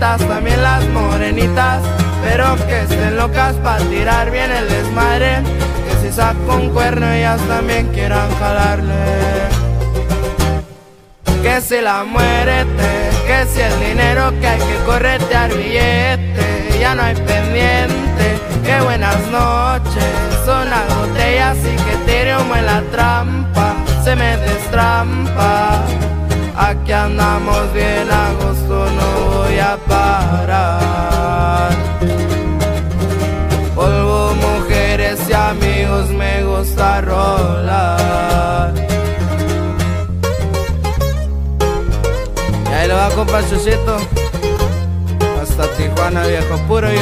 también las morenitas. Pero que estén locas para tirar bien el desmadre. Que si saco un cuerno ellas también quieran jalarle. Que si la muerte, que si el dinero que hay que corretear billete, ya no hay pendiente, que buenas noches, son las botellas y que tire humo en la trampa, se me destrampa, aquí andamos bien a no a parar. Polvo, mujeres y amigos, me gusta rolar. ahí lo va a comprar Chuchito. Hasta Tijuana, viejo, puro y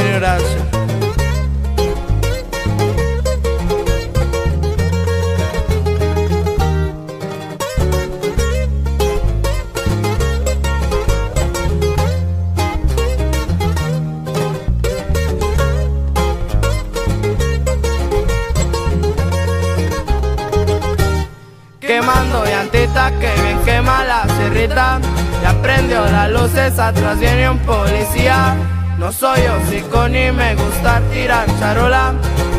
cerrita ya prendió las luces, atrás viene un policía. No soy hocico ni me gusta tirar charola.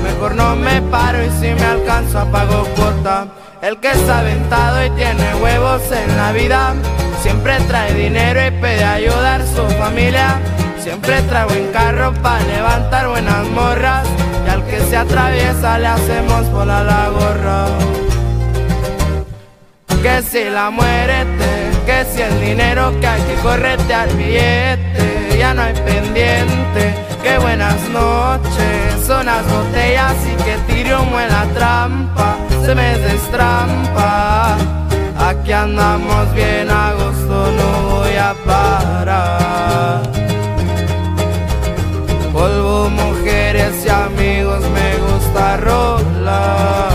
Mejor no me paro y si me alcanzo apago cuota. El que está aventado y tiene huevos en la vida. Siempre trae dinero y pide ayudar a su familia. Siempre trae buen carro para levantar buenas morras. Y al que se atraviesa le hacemos volar la gorra. Que si la muerte que si el dinero que hay que corretear billete, ya no hay pendiente. Que buenas noches, son las botellas y que tire humo en trampa, se me destrampa. Aquí andamos bien a gusto, no voy a parar. Polvo, mujeres y amigos, me gusta rolar.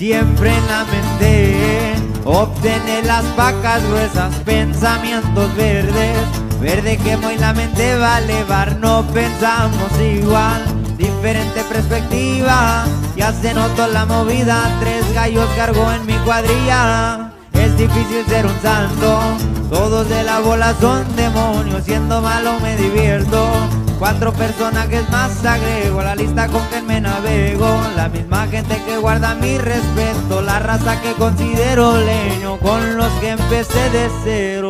Siempre en la mente obtener las vacas gruesas, pensamientos verdes. Verde que muy la mente va a elevar, no pensamos igual, diferente perspectiva. Ya se notó la movida, tres gallos cargo en mi cuadrilla. Es difícil ser un santo, todos de la bola son demonios, siendo malo me divierto. Cuatro personajes más agrego a la lista con que me navego. La misma gente que guarda mi respeto, la raza que considero leño, con los que empecé de cero.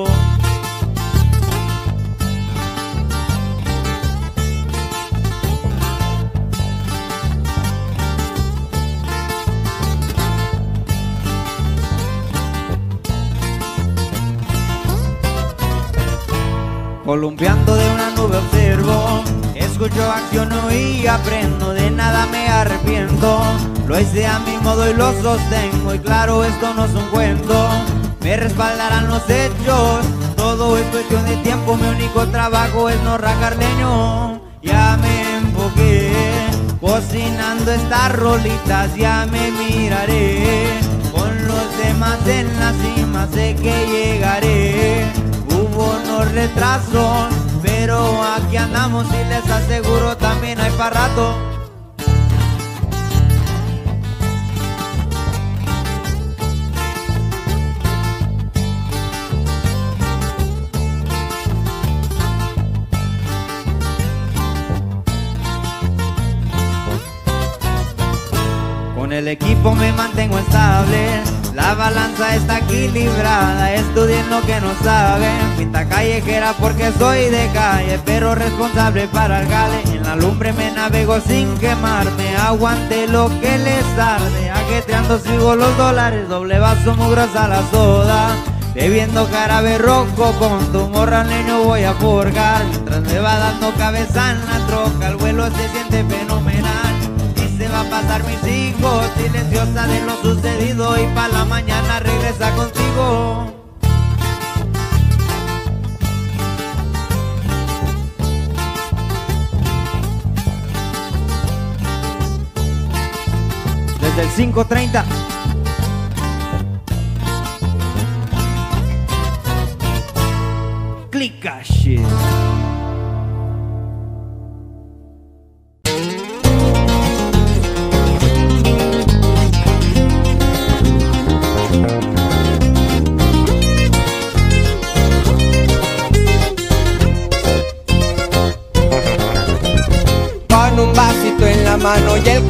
Columpiando de una nube observo, escucho, acciono y aprendo, de nada me arrepiento. Lo hice a mi modo y lo sostengo, y claro, esto no es un cuento. Me respaldarán los hechos, todo es cuestión de tiempo, mi único trabajo es no rajar leño. Ya me enfoqué, cocinando estas rolitas, ya me miraré. Con los demás en la cima sé que llegaré hubo unos retrasos, pero aquí andamos y les aseguro también hay para rato. Con el equipo me mantengo estable, La balanza está equilibrada, estudien lo que no saben. Pinta callejera porque soy de calle, pero responsable para el gale. En la lumbre me navego sin quemarme, aguante lo que les arde. Ajetreando sigo los dólares, doble vaso mugrosa la soda. Bebiendo carabe rojo con tu morra niño voy a forgar Mientras me va dando cabeza en la troca El vuelo se siente fenomenal va a pasar mis hijos Silenciosa de lo sucedido Y para la mañana regresa contigo. Desde el 530 clica shit.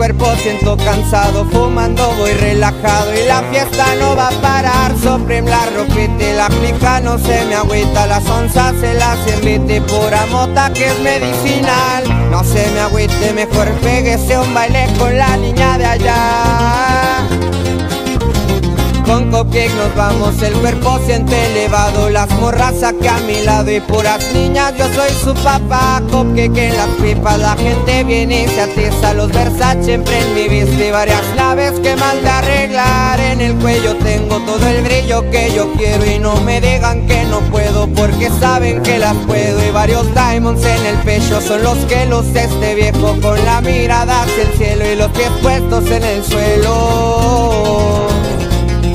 Cuerpo siento cansado Fumando voy relajado y la fiesta no va a parar. Supreme la ropita la clica no se me agüita Las onzas se las invite pura mota que es medicinal. No se me agüite, mejor pégese un baile con la niña de allá con cupcake nos vamos, el cuerpo siente elevado Las morras aquí a mi lado y puras niñas. Yo soy su papá, cupcake en las pipas La gente viene y se atiza. Los Versace en mi vista Y varias naves que mal de arreglar. En el cuello tengo todo el brillo que yo quiero Y no me digan que no puedo Porque saben que las puedo. Y varios diamonds en el pecho Son los que luce este viejo Con la mirada hacia el cielo Y los pies puestos en el suelo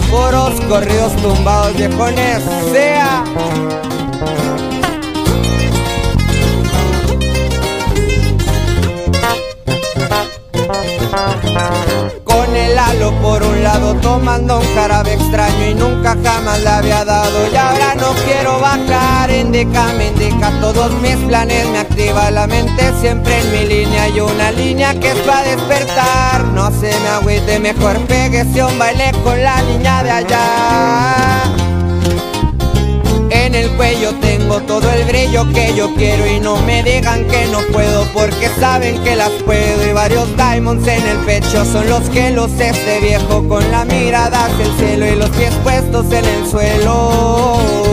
puros corridos tumbados viejones sea con el halo por un lado tomando un jarabe extraño y nunca jamás le había dado. Y ahora no quiero bajar indica me indica todos mis planes me activa la mente siempre en mi línea. Y una línea que es para despertar. No se me agüite mejor pégese un baile con la niña de allá en el cuello tengo todo el brillo que yo quiero y no me digan que no puedo porque saben que las puedo y varios diamonds en el pecho son los que los este viejo con la mirada hacia el cielo y los pies puestos en el suelo.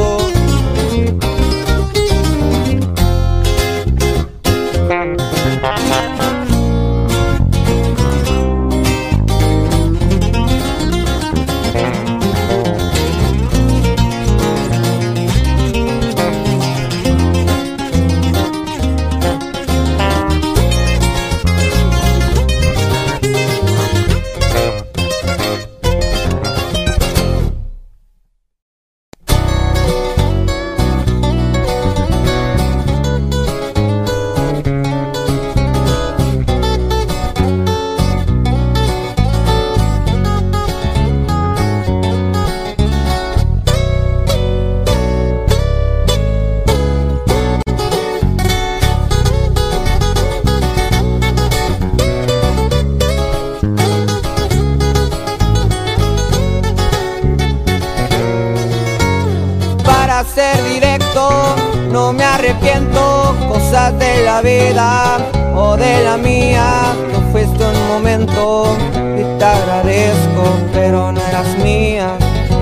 Vida o de la mía. Tú fuiste un momento y te agradezco, pero no eras mía.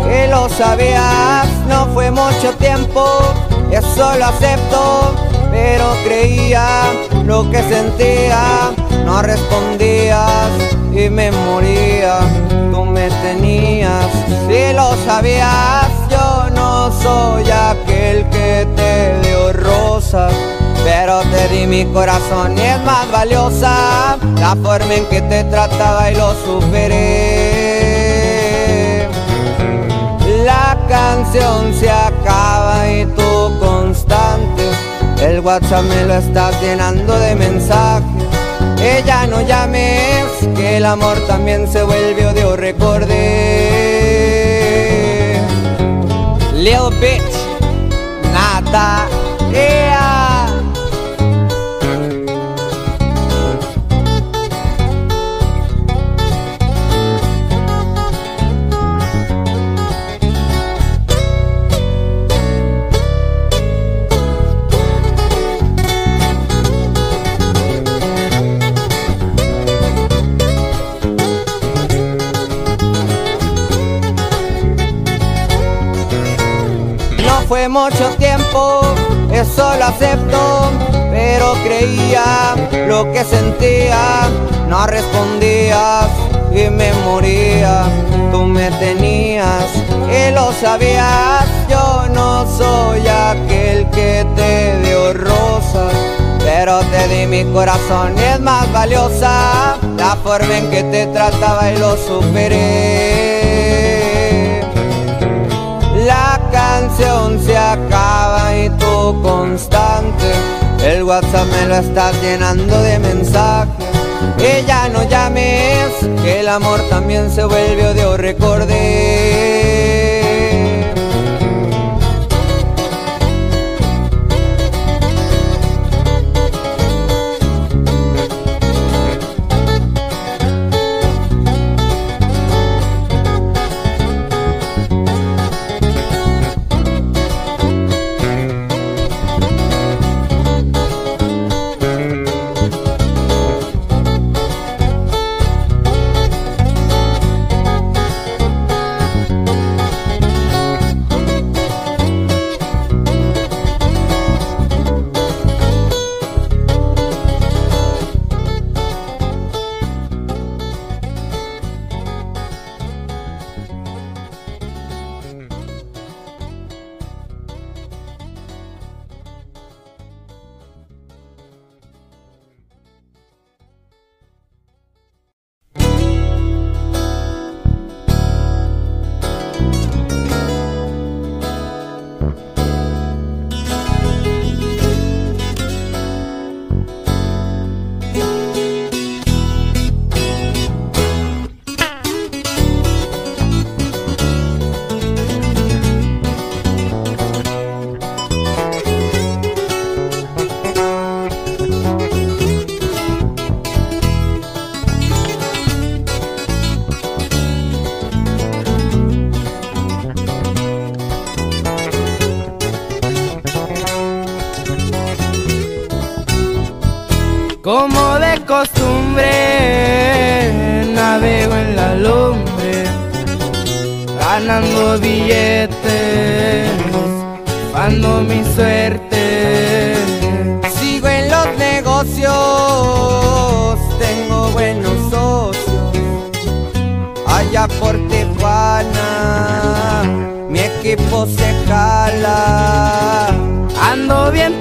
Que lo sabías, no fue mucho tiempo, eso lo acepto, pero creía lo que sentía, no respondías y me moría. Tú me tenías, si lo sabías, yo no soy aquel que te dio rosas. Pero te di mi corazón y es más valiosa la forma en que te trataba y lo superé. La canción se acaba y tú constante. El WhatsApp me lo estás llenando de mensajes. Ella no llames, que el amor también se vuelve odio, recordé. Little bitch, nada, mucho tiempo, eso lo acepto, pero creía lo que sentía, no respondías y me moría. Tú me tenías y lo sabías, yo no soy aquel que te dio rosas. Pero te di mi corazón y es más valiosa la forma en que te trataba y lo superé. La canción se acaba y tú constante. El WhatsApp me lo estás llenando de mensajes. Y ya no llames, que el amor también se vuelve odio, recordé. fando billetes, fando mi suerte. Sigo en los negocios, tengo buenos socios. Allá por Tijuana, mi equipo se cala. Ando bien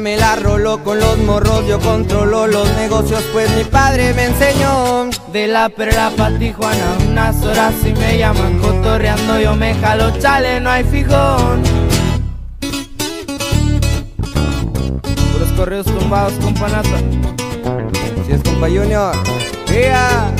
me la rolo con los morros, yo controlo los negocios, pues mi padre me enseñó. De la perla pa' Tijuana, unas horas y me llaman cotorreando, yo me jalo, chale, no hay fijón. Puros correos tumbados, compa Nata. Si es compa Junior, ¡Vía!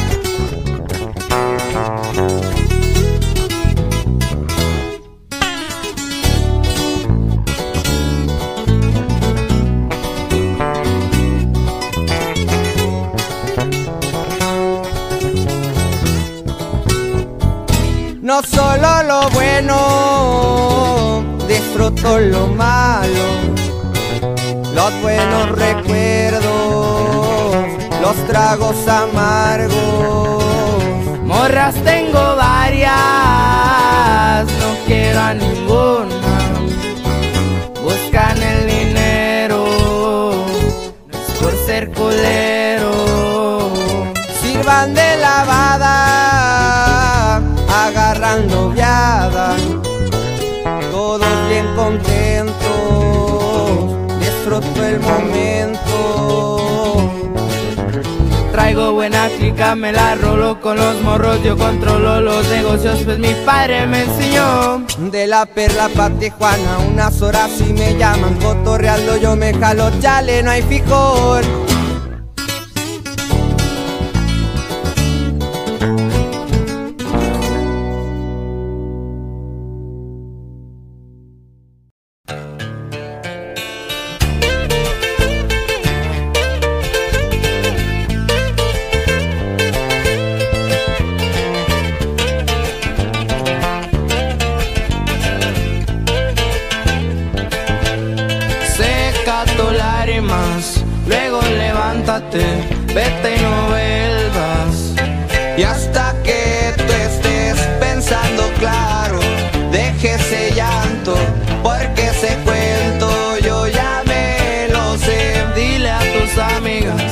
Bueno, disfruto lo malo, los buenos recuerdos, los tragos amargos. Morras tengo varias, no quiero a ninguna. Me la rolo con los morros, yo controlo los negocios, pues mi padre me enseñó. De la perla pa' Tijuana, unas horas y me llaman cotorreando, yo me jalo, chale, no hay fijón. Vete y no vuelvas. Y hasta que tú estés pensando claro, deje ese llanto, porque ese cuento yo ya me lo sé. Dile a tus amigas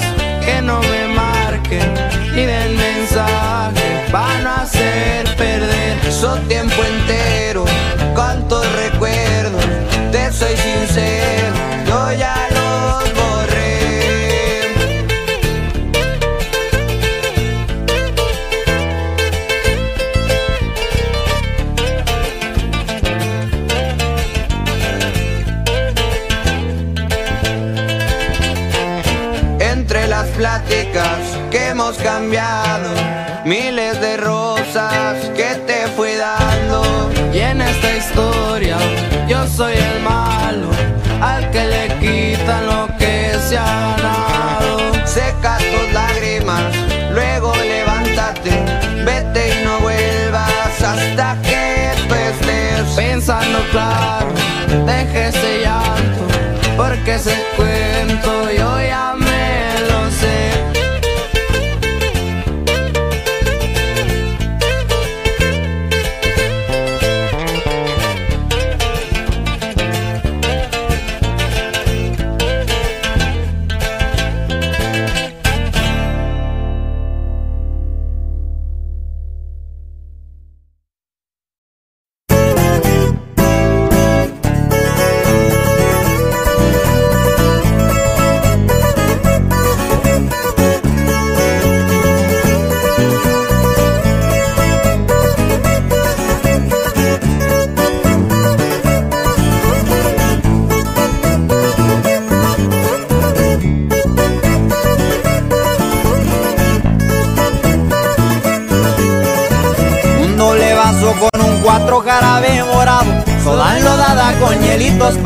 que no me marquen y den mensaje, van a hacer perder su tiempo entero. Miles de rosas que te fui dando. Y en esta historia yo soy el malo, al que le quitan lo que se ha ganado. Seca tus lágrimas, luego levántate, vete y no vuelvas hasta que estés. Pensando claro, deje ese llanto, porque ese cuento yo ya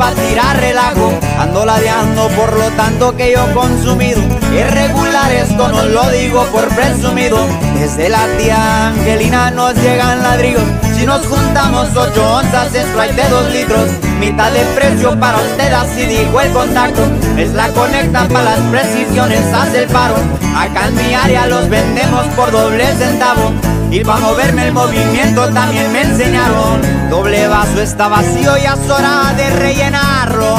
hielitos pa' tirar relajo. Ando ladeando por lo tanto que yo consumido. Irregular esto no lo digo por presumido. Desde la tía Angelina nos llegan ladrillos. Si nos juntamos ocho onzas en Sprite de dos litros. Mitad de precio para usted así dijo el contacto. Es la conecta para las precisiones, hace el paro. Acá en mi área los vendemos por doble centavo y pa' moverme el movimiento también me enseñaron. Doble vaso está vacío y es hora de rellenarlo.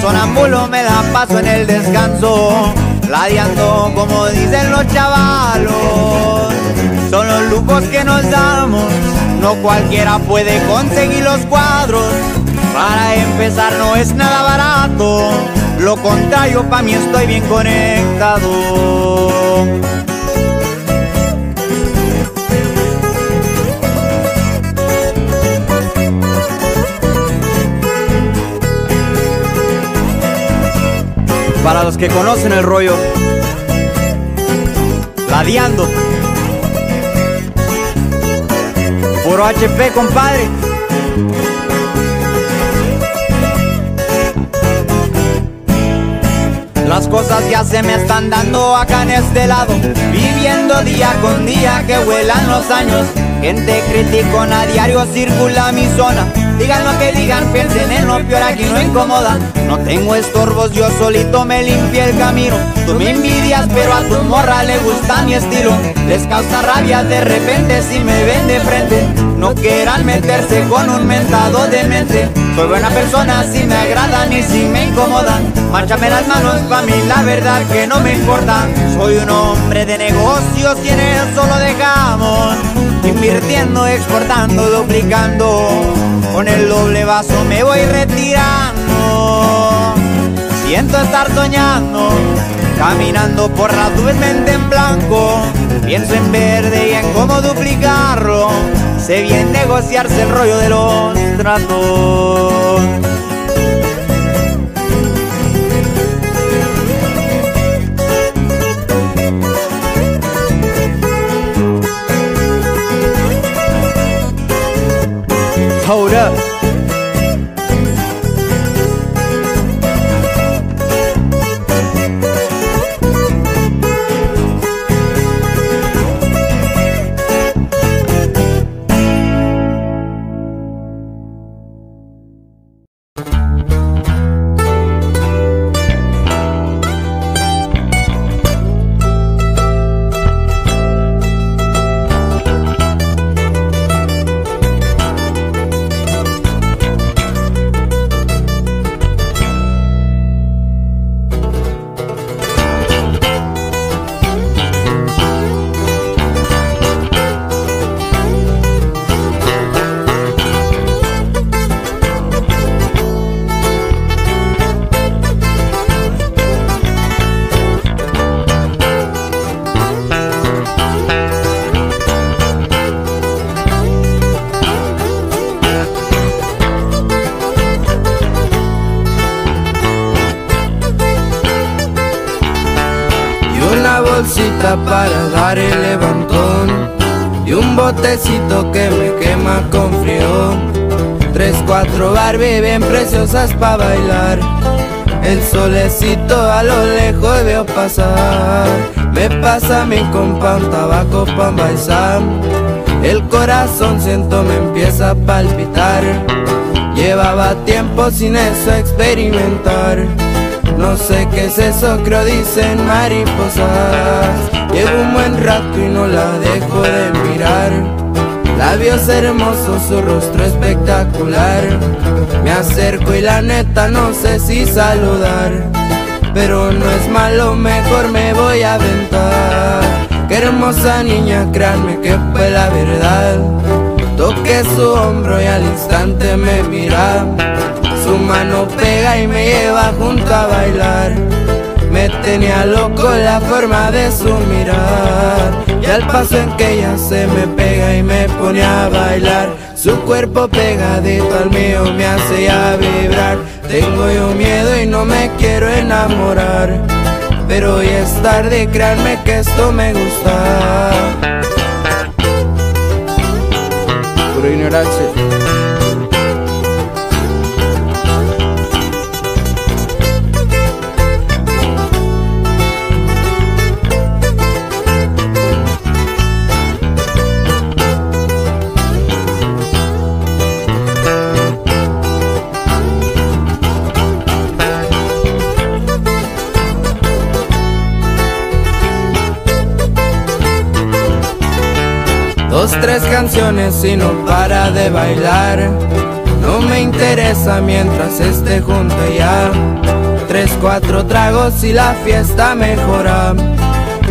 Sonambulo me da paso en el descanso. Ladeando como dicen los chavalos. Son los lujos que nos damos. No cualquiera puede conseguir los cuadros. Para empezar no es nada barato. Lo contrario pa' mí estoy bien conectado Para los que conocen el rollo, ladeando. Puro HP, compadre. Las cosas ya se me están dando acá en este lado Viviendo día con día que vuelan los años Gente crítico a diario circula mi zona Digan lo que digan, piensen en lo peor, aquí no incomoda. No tengo estorbos, yo solito me limpié el camino. Tú me envidias, pero a tu morra le gusta mi estilo. Les causa rabia de repente si me ven de frente. No quieran meterse con un mentado de mente Soy buena persona si me agradan y si me incomodan Márchame las manos, pa' mí la verdad que no me importa. Soy un hombre de negocios y en eso lo dejamos. Invirtiendo, exportando, duplicando Con el doble vaso me voy retirando. Siento estar soñando Caminando por las nubes, en blanco. Pienso en verde y en cómo duplicarlo. Sé bien negociarse el rollo de los tratos Hold up. Un botecito que me quema con frío. Tres, cuatro Barbie bien preciosas para bailar. El solecito a lo lejos veo pasar. Me pasa mi compa un tabaco pa' bailar. El corazón siento me empieza a palpitar. Llevaba tiempo sin eso experimentar. No sé qué es eso, creo dicen mariposas. Llevo un buen rato y no la dejo de mirar. Labios hermosos, su rostro espectacular. Me acerco y la neta no sé si saludar. Pero no es malo, mejor me voy a aventar. Qué hermosa niña, créanme que fue la verdad. Toqué su hombro y al instante me mira. Su mano pega y me lleva junto a bailar. Me tenía loco la forma de su mirar. Y al paso en que ella se me pega y me pone a bailar Su cuerpo pegadito al mío me hace ya vibrar. Tengo yo miedo y no me quiero enamorar Pero hoy es tarde, créanme que esto me gusta tres canciones y no para de bailar. No me interesa mientras esté junto ya. Tres, cuatro tragos y la fiesta mejora.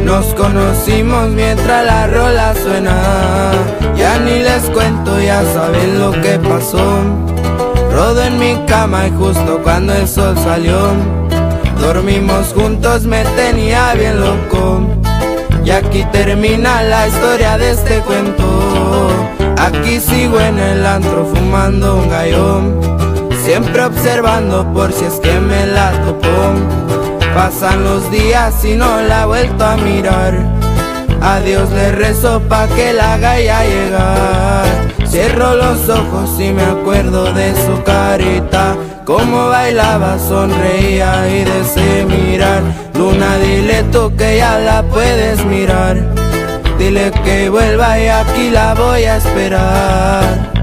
Nos conocimos mientras la rola suena. Ya ni les cuento, ya saben lo que pasó. Rodo en mi cama y justo cuando el sol salió. Dormimos juntos, me tenía bien loco. Y aquí termina la historia de este cuento. Aquí sigo en el antro fumando un gallón. Siempre observando por si es que me la topo. Pasan los días y no la he vuelto a mirar. A Dios le rezo pa' que la haga ya llegar. Cierro los ojos y me acuerdo de su carita. Como bailaba, sonreía y deseo mirar. Luna, dile tú que ya la puedes mirar. Dile que vuelva y aquí la voy a esperar.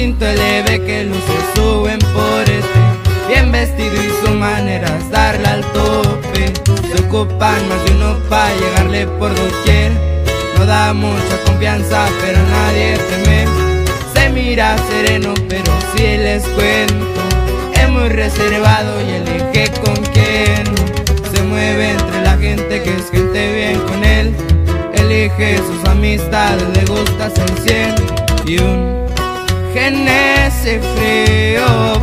Cinto leve que luces suben por este. Bien vestido y su manera es darle al tope. Se ocupan más de uno para llegarle por doquier. No da mucha confianza, pero nadie teme mira sereno, pero si les cuento, es muy reservado y elige con quién. Se mueve entre la gente que es gente bien con él. Elige sus amistades, le gusta ser y un genese frío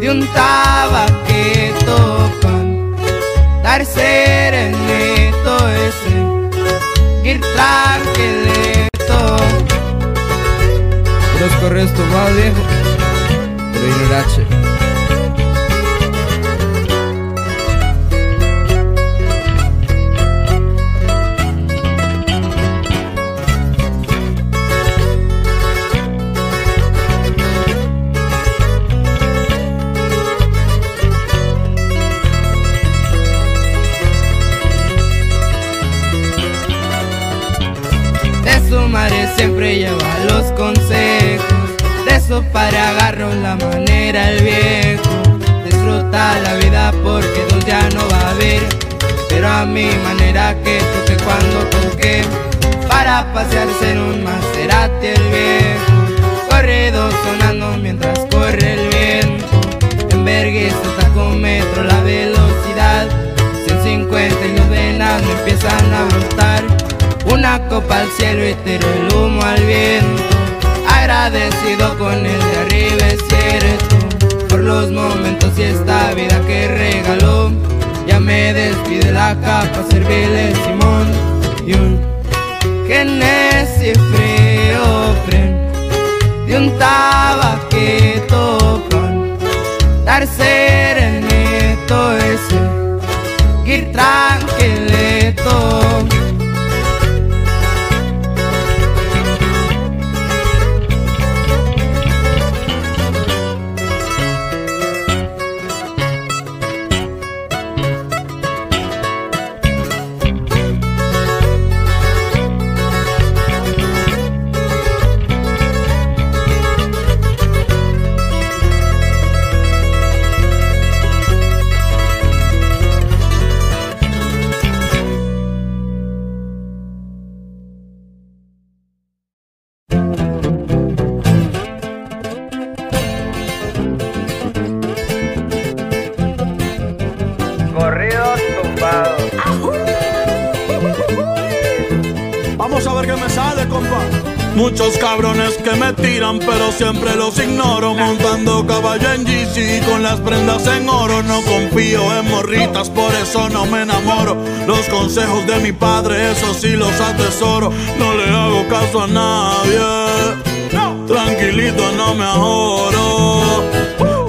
de un tabaquito pan. Dar serenito ese ir tranquilito los correos tomados viejo. Pero H siempre lleva los consejos. De eso para agarro la manera el viejo. Disfruta la vida porque dos ya no va a haber. Pero a mi manera que toque cuando toque. Para pasearse en un Maserati el viejo. Corrido sonando mientras corre el viento. En vergüenza con metro la velocidad. 150 y los venas me empiezan a brotar una copa al cielo y tiro el humo al viento. Agradecido con el de arriba es cierto. Por los momentos y esta vida que regaló. Ya me despide la capa, servirle Simón. Y un Genesis frío De un tabaquito con Dar serenito ese. Ir tranquilito eso no me enamoro. Los consejos de mi padre, eso sí los atesoro. No le hago caso a nadie. Tranquilito, no me ahorro.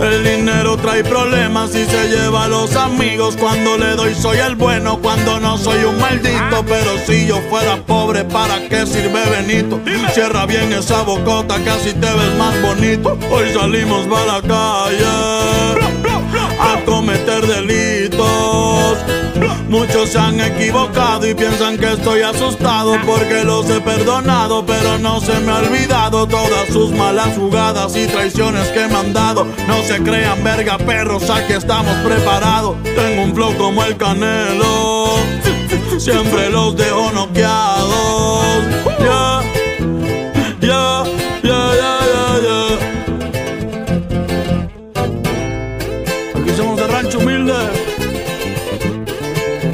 El dinero trae problemas y se lleva a los amigos. Cuando le doy soy el bueno, cuando no soy un maldito. Pero si yo fuera pobre, ¿para qué sirve Benito? Cierra bien esa bocota, casi te ves más bonito. Hoy salimos para la calle cometer delitos. Muchos se han equivocado y piensan que estoy asustado porque los he perdonado, pero no se me ha olvidado todas sus malas jugadas y traiciones que me han dado. No se crean verga perros, aquí estamos preparados. Tengo un flow como el canelo, siempre los dejo noqueados.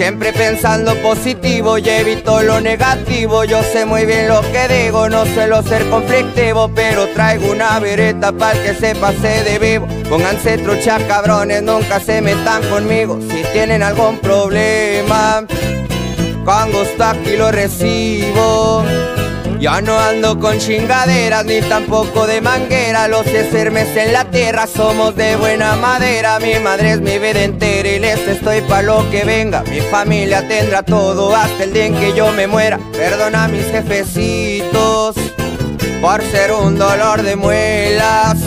Siempre pensando positivo y evito lo negativo. Yo sé muy bien lo que digo, no suelo ser conflictivo Pero traigo una vereta para que se pase de vivo. Pónganse trucha cabrones, nunca se metan conmigo. Si tienen algún problema Con gusto aquí lo recibo ya no ando con chingaderas ni tampoco de manguera. Los sermes en la tierra somos de buena madera. Mi madre es mi vida entera y les estoy pa' lo que venga. Mi familia tendrá todo hasta el día en que yo me muera. Perdona a mis jefecitos por ser un dolor de muelas.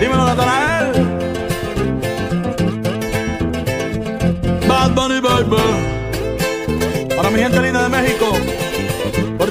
Dímelo Natanael. Bad Bunny Baby. Para mi gente linda de México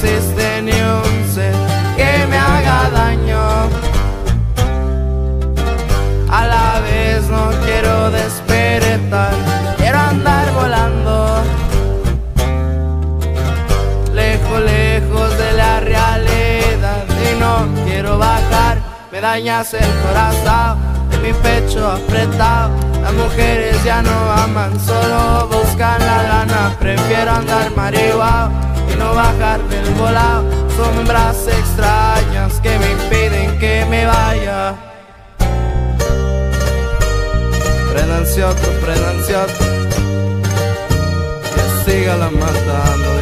existe ni un ser que me haga daño. A la vez no quiero despertar, quiero andar volando. Lejos, lejos de la realidad y no quiero bajar, me dañas el corazón mi pecho apretado. Las mujeres ya no aman, solo buscan la lana. Prefiero andar marihuana bajar del volado. Sombras extrañas que me impiden que me vaya. Prendanse otro, prendanse otro. Que siga la matando,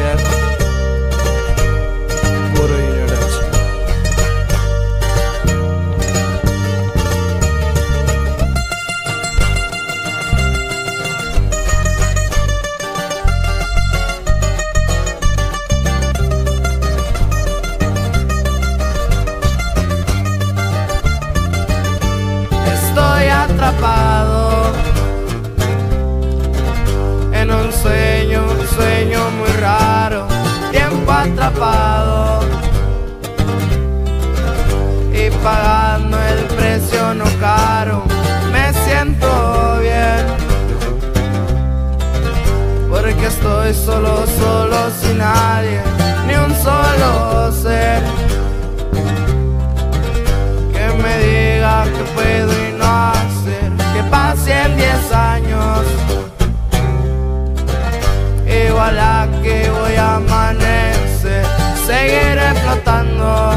sueño muy raro, tiempo atrapado. Y pagando el precio no caro, me siento bien. Porque estoy solo, solo, sin nadie, ni un solo ser. Que me diga que puedo y no hacer, que pase pasen 10 años. que voy a amanecer, seguiré flotando.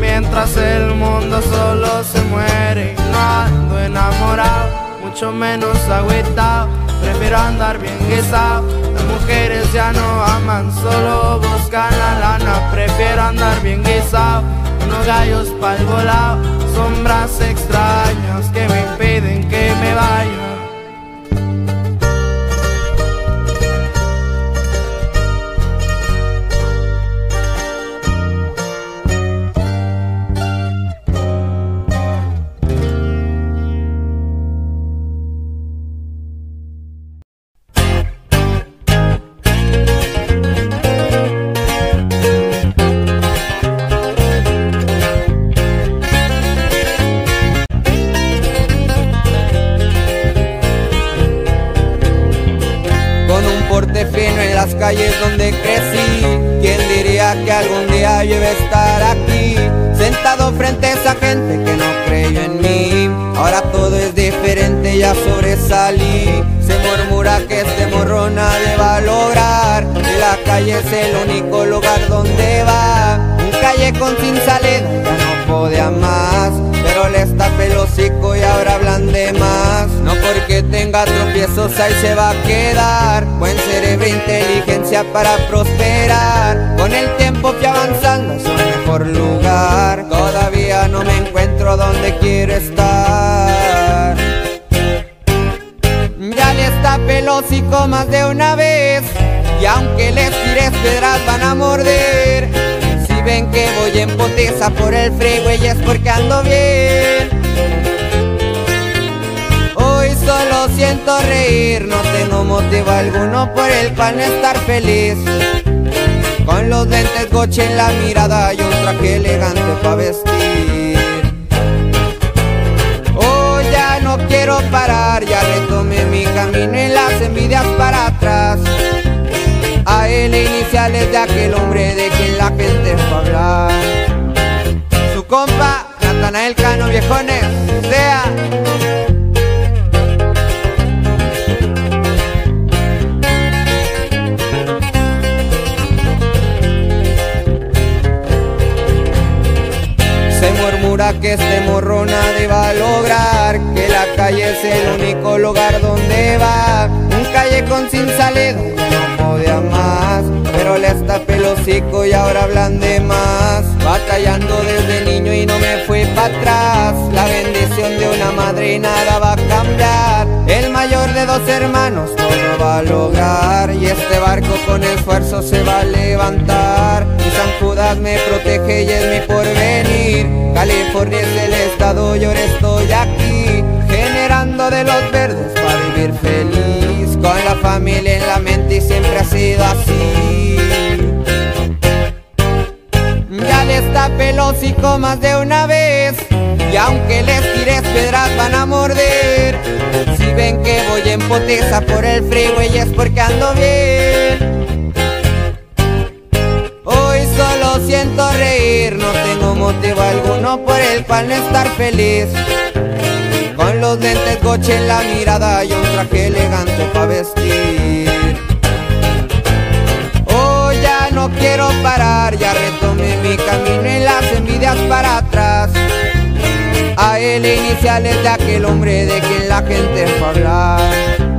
Mientras el mundo solo se muere y no ando enamorado, mucho menos agüitado. Prefiero andar bien guisado. Las mujeres ya no aman, solo buscan la lana. Prefiero andar bien guisado. Unos gallos pa'l volado, sombras extrañas que me impiden que me vaya. ahí se va a quedar. Buen cerebro e inteligencia para prosperar. Con el tiempo que avanzando es un mejor lugar. Todavía no me encuentro donde quiero estar. Ya le está los más de una vez. Y aunque les tires piedras van a morder. Si ven que voy en poteza por el freeway es porque ando bien. Siento reír, no tengo motivo alguno por el cual estar feliz. Con los lentes goche en la mirada y un traje elegante pa' vestir. Oh, ya no quiero parar, ya retomé mi camino y las envidias para atrás. A él iniciales de aquel hombre de quien la gente fue hablar. Su compa, Natanael Cano Viejones, sea que este morro nadie va a lograr Que la calle es el único lugar donde va. Un callejón sin salida, no podía más Pero le está pelocico y ahora hablan de más. Batallando desde niño y no me fui para atrás. La bendición de una madre nada va a cambiar. El mayor de dos hermanos todo va a lograr Y este barco con esfuerzo se va a levantar. Y San Judas me protege y es mi porvenir es el estado y ahora estoy aquí Generando de los verdes para vivir feliz Con la familia en la mente y siempre ha sido así. Ya les tapé el más de una vez Y aunque les tires piedras van a morder. Si ven que voy en poteza por el freeway es porque ando bien. Siento reír, no tengo motivo alguno por el cual no estar feliz. Con los lentes coche en la mirada y un traje elegante para vestir. Oh, ya no quiero parar, ya retomé mi camino y las envidias para atrás. A él iniciales de aquel hombre de quien la gente fue hablar.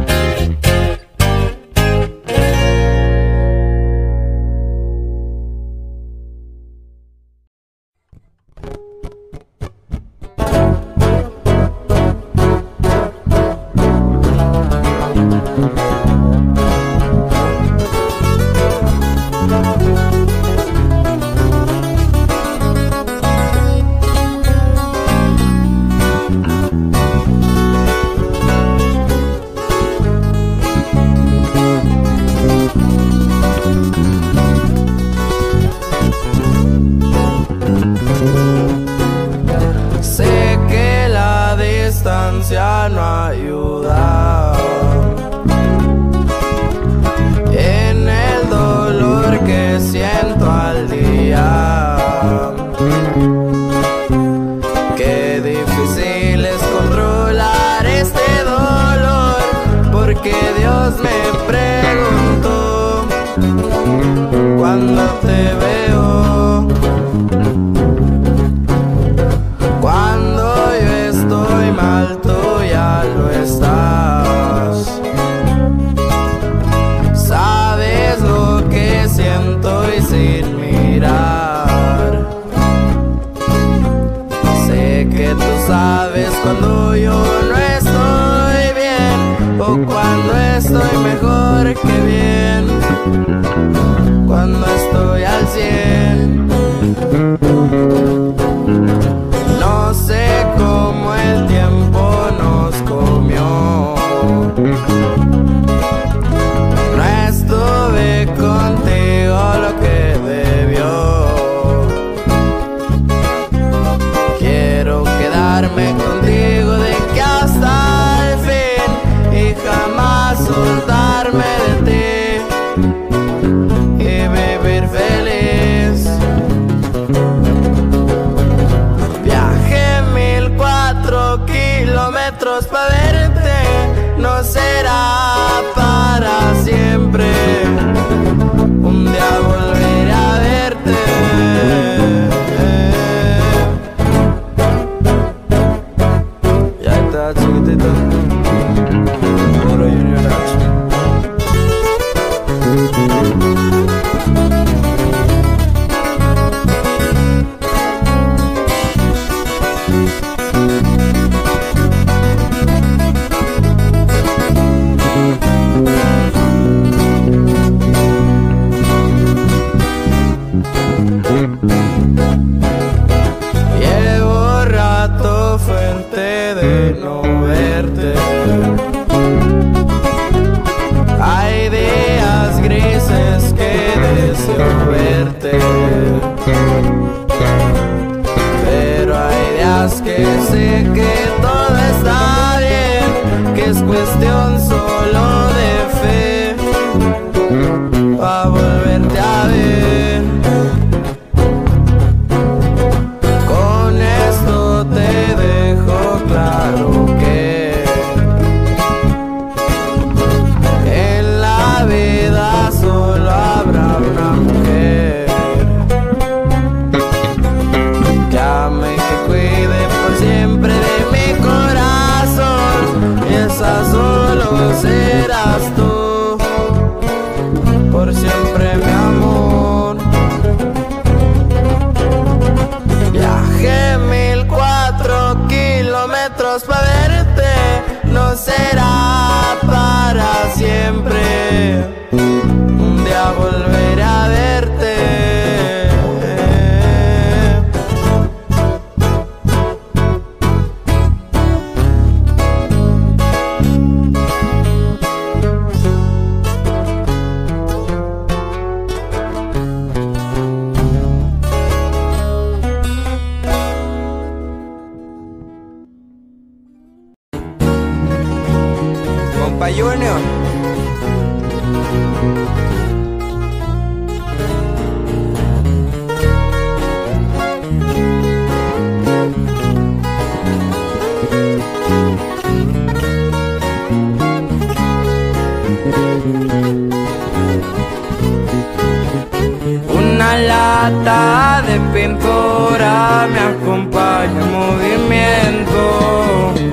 de pintura me acompaña el movimiento.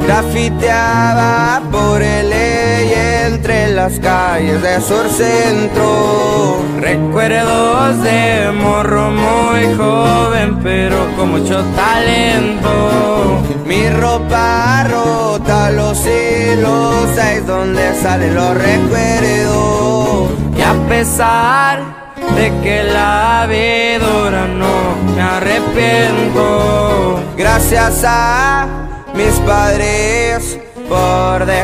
Grafiteaba por el eje entre las calles de sur centro. Recuerdos de morro muy joven, pero con mucho talento. Mi ropa rota, los hilos, ahí es donde salen los recuerdos. Y a pesar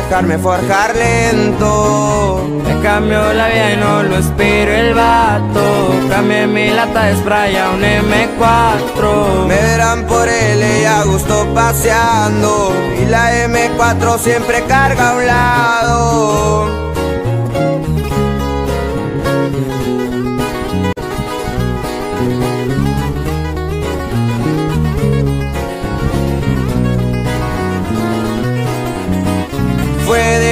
dejarme forjar lento. Me cambió la vida y no lo espero el vato. Cambié mi lata de spray a un M4. Me verán por L y a gusto paseando. Y la M4 siempre carga a un lado.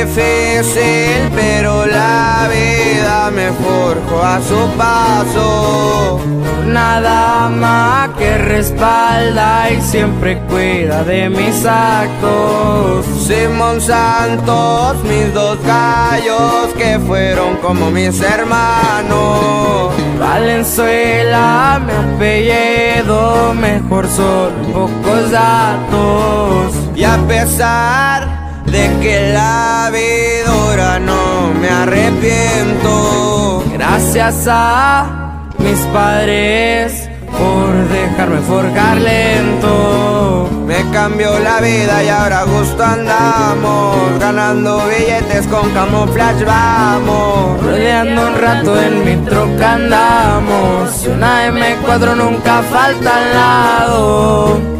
Difícil, pero la vida me forjó a su paso. Nada más que respalda y siempre cuida de mis actos. Simón Santos, mis dos gallos que fueron como mis hermanos. Valenzuela, mi apellido, mejor son pocos datos. Y a pesar de que la vida no me arrepiento. Gracias a mis padres por dejarme forjar lento. Me cambió la vida y ahora gusto andamos, ganando billetes con camuflaje vamos. Rodeando un rato en mi troca andamos, una M4 nunca falta al lado.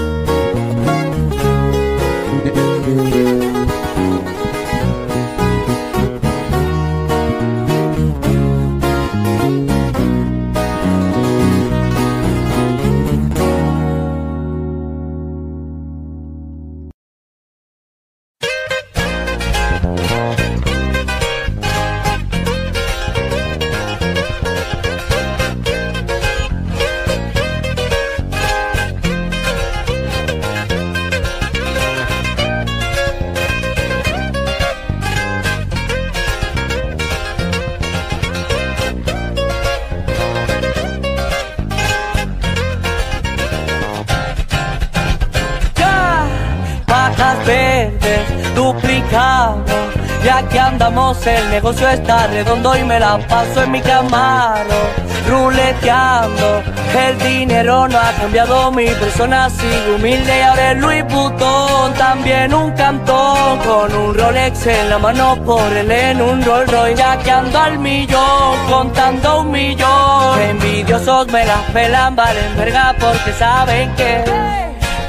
Redondo y me la paso en mi camaro, ruleteando. El dinero no ha cambiado mi persona, sigo humilde y ahora el Louis Vuitton. También un cantón con un Rolex en la mano por él en un Rolls Royce. Ya que ando al millón, contando un millón. Envidiosos me las pelan, valen verga porque saben que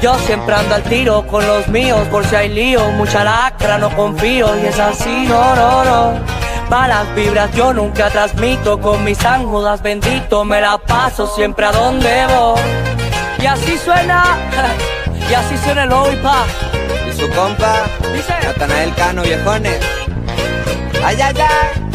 Yo siempre ando al tiro con los míos por si hay lío, mucha lacra, no confío y es así, no, no, no. Malas vibras yo nunca transmito con mis ángulas bendito, me la paso siempre a donde voy. Y así suena, y así suena el hoy pa. Y su compa, Dice. Natanael Cano, viejones. Ay, ay, ay.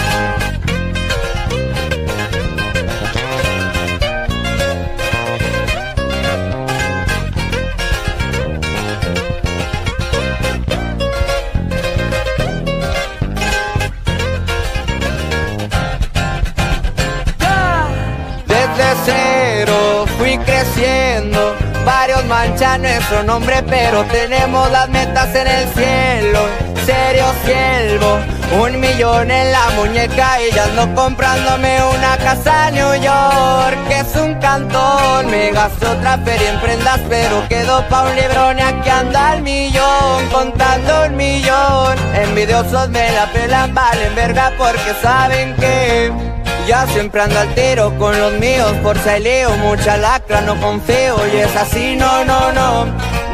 Varios manchan nuestro nombre, pero tenemos las metas en el cielo. Serio siervo, un millón en la muñeca y ya comprándome una casa en New York. Que es un cantón, me gasto otra feria en prendas, pero quedo pa' un librón y aquí anda el millón, contando un millón. Envidiosos me la pelan, valen verga porque saben que. Ya siempre ando al tiro con los míos por lío, mucha lacra, no confío y es así, no, no, no.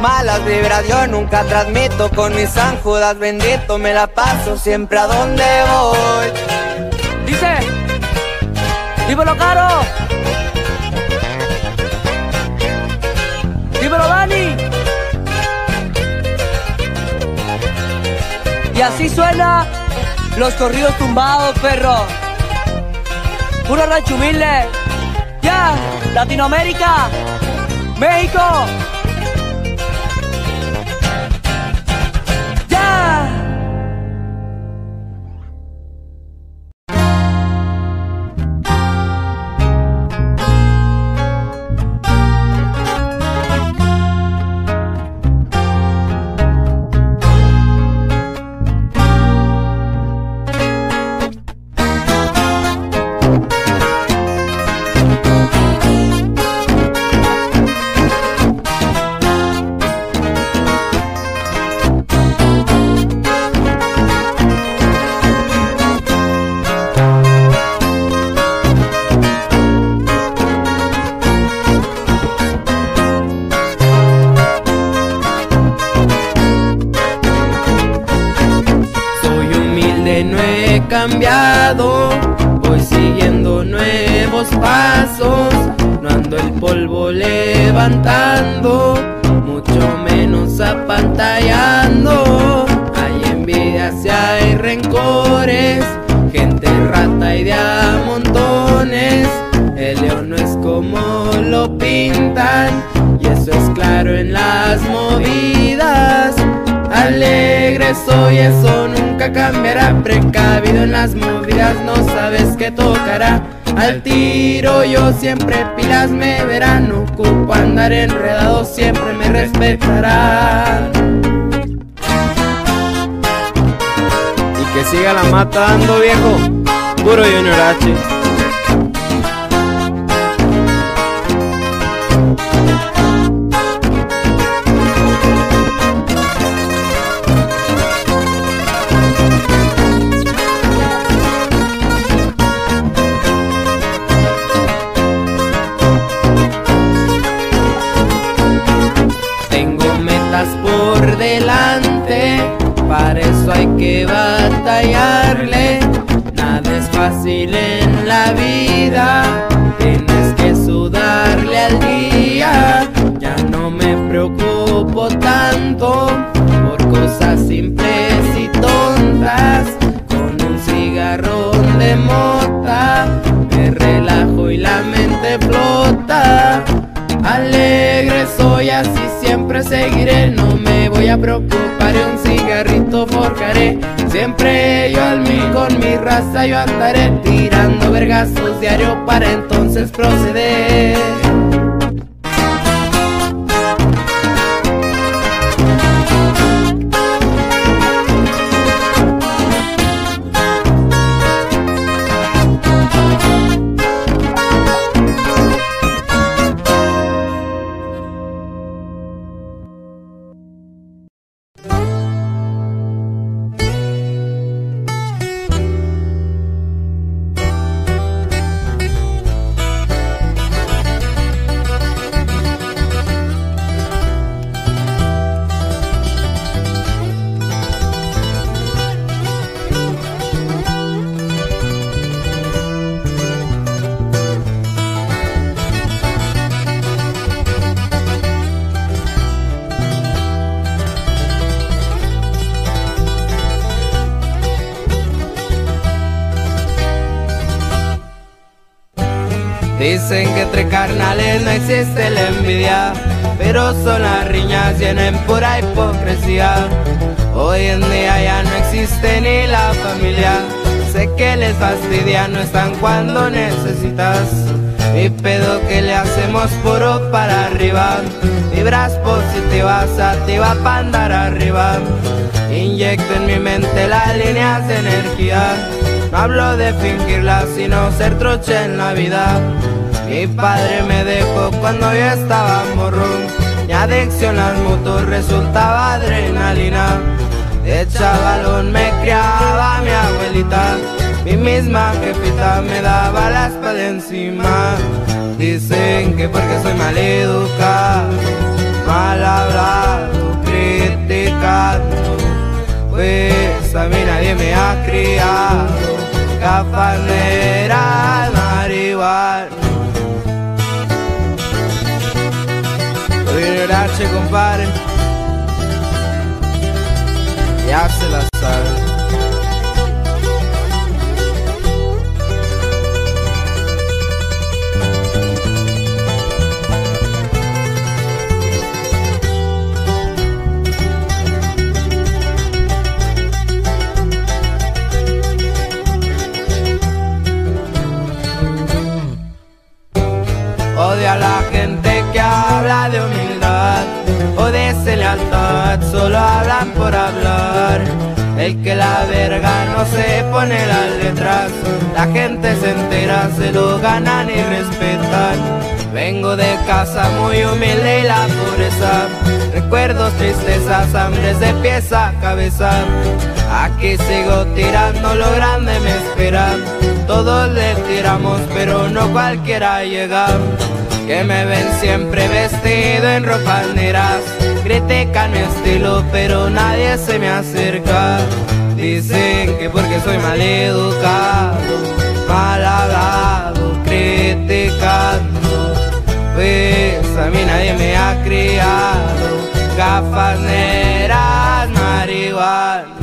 Malas vibras yo nunca transmito con mis anjudas, bendito, me la paso siempre a donde voy. Dice, dímelo caro. Dímelo Dani. Y así suena los corridos tumbados, perro. Puro rancho humilde. Ya, Latinoamérica, México. Siempre pilas me verán. Ocupo andar enredado, siempre me respetarán. Y que siga la mata dando viejo, puro Junior H. yo andaré tirando vergazos diario para entonces proceder. Dicen que entre carnales no existe la envidia, pero son las riñas llenas pura hipocresía. Hoy en día ya no existe ni la familia. Sé que les fastidia, no están cuando necesitas. Mi pedo que le hacemos puro para arriba. Vibras positivas, activa para andar arriba. Inyecto en mi mente las líneas de energía. No hablo de fingirla, sino ser troche en la vida. Mi padre me dejó cuando yo estaba morro. Mi adicción al motor resultaba adrenalina. De chavalón me criaba mi abuelita. Mi misma jefita me daba la espalda encima. Dicen que porque soy mal educado, mal hablado, criticando. Pues a mí nadie me ha criado gafas negras, marihuana. Viene H, compadre. Ya se solo hablan por hablar. El que la verga no se pone las letras, la gente se entera, se lo ganan y respetan. Vengo de casa muy humilde y la pobreza, recuerdos, tristezas, hambres de pieza a cabeza. Aquí sigo tirando, lo grande me espera. Todos le tiramos, pero no cualquiera llega. Que me ven siempre vestido en ropas negras. Critican mi estilo, pero nadie se me acerca. Dicen que porque soy mal educado, mal hablado, criticando. Pues a mí nadie me ha criado. Gafas negras, marihuana.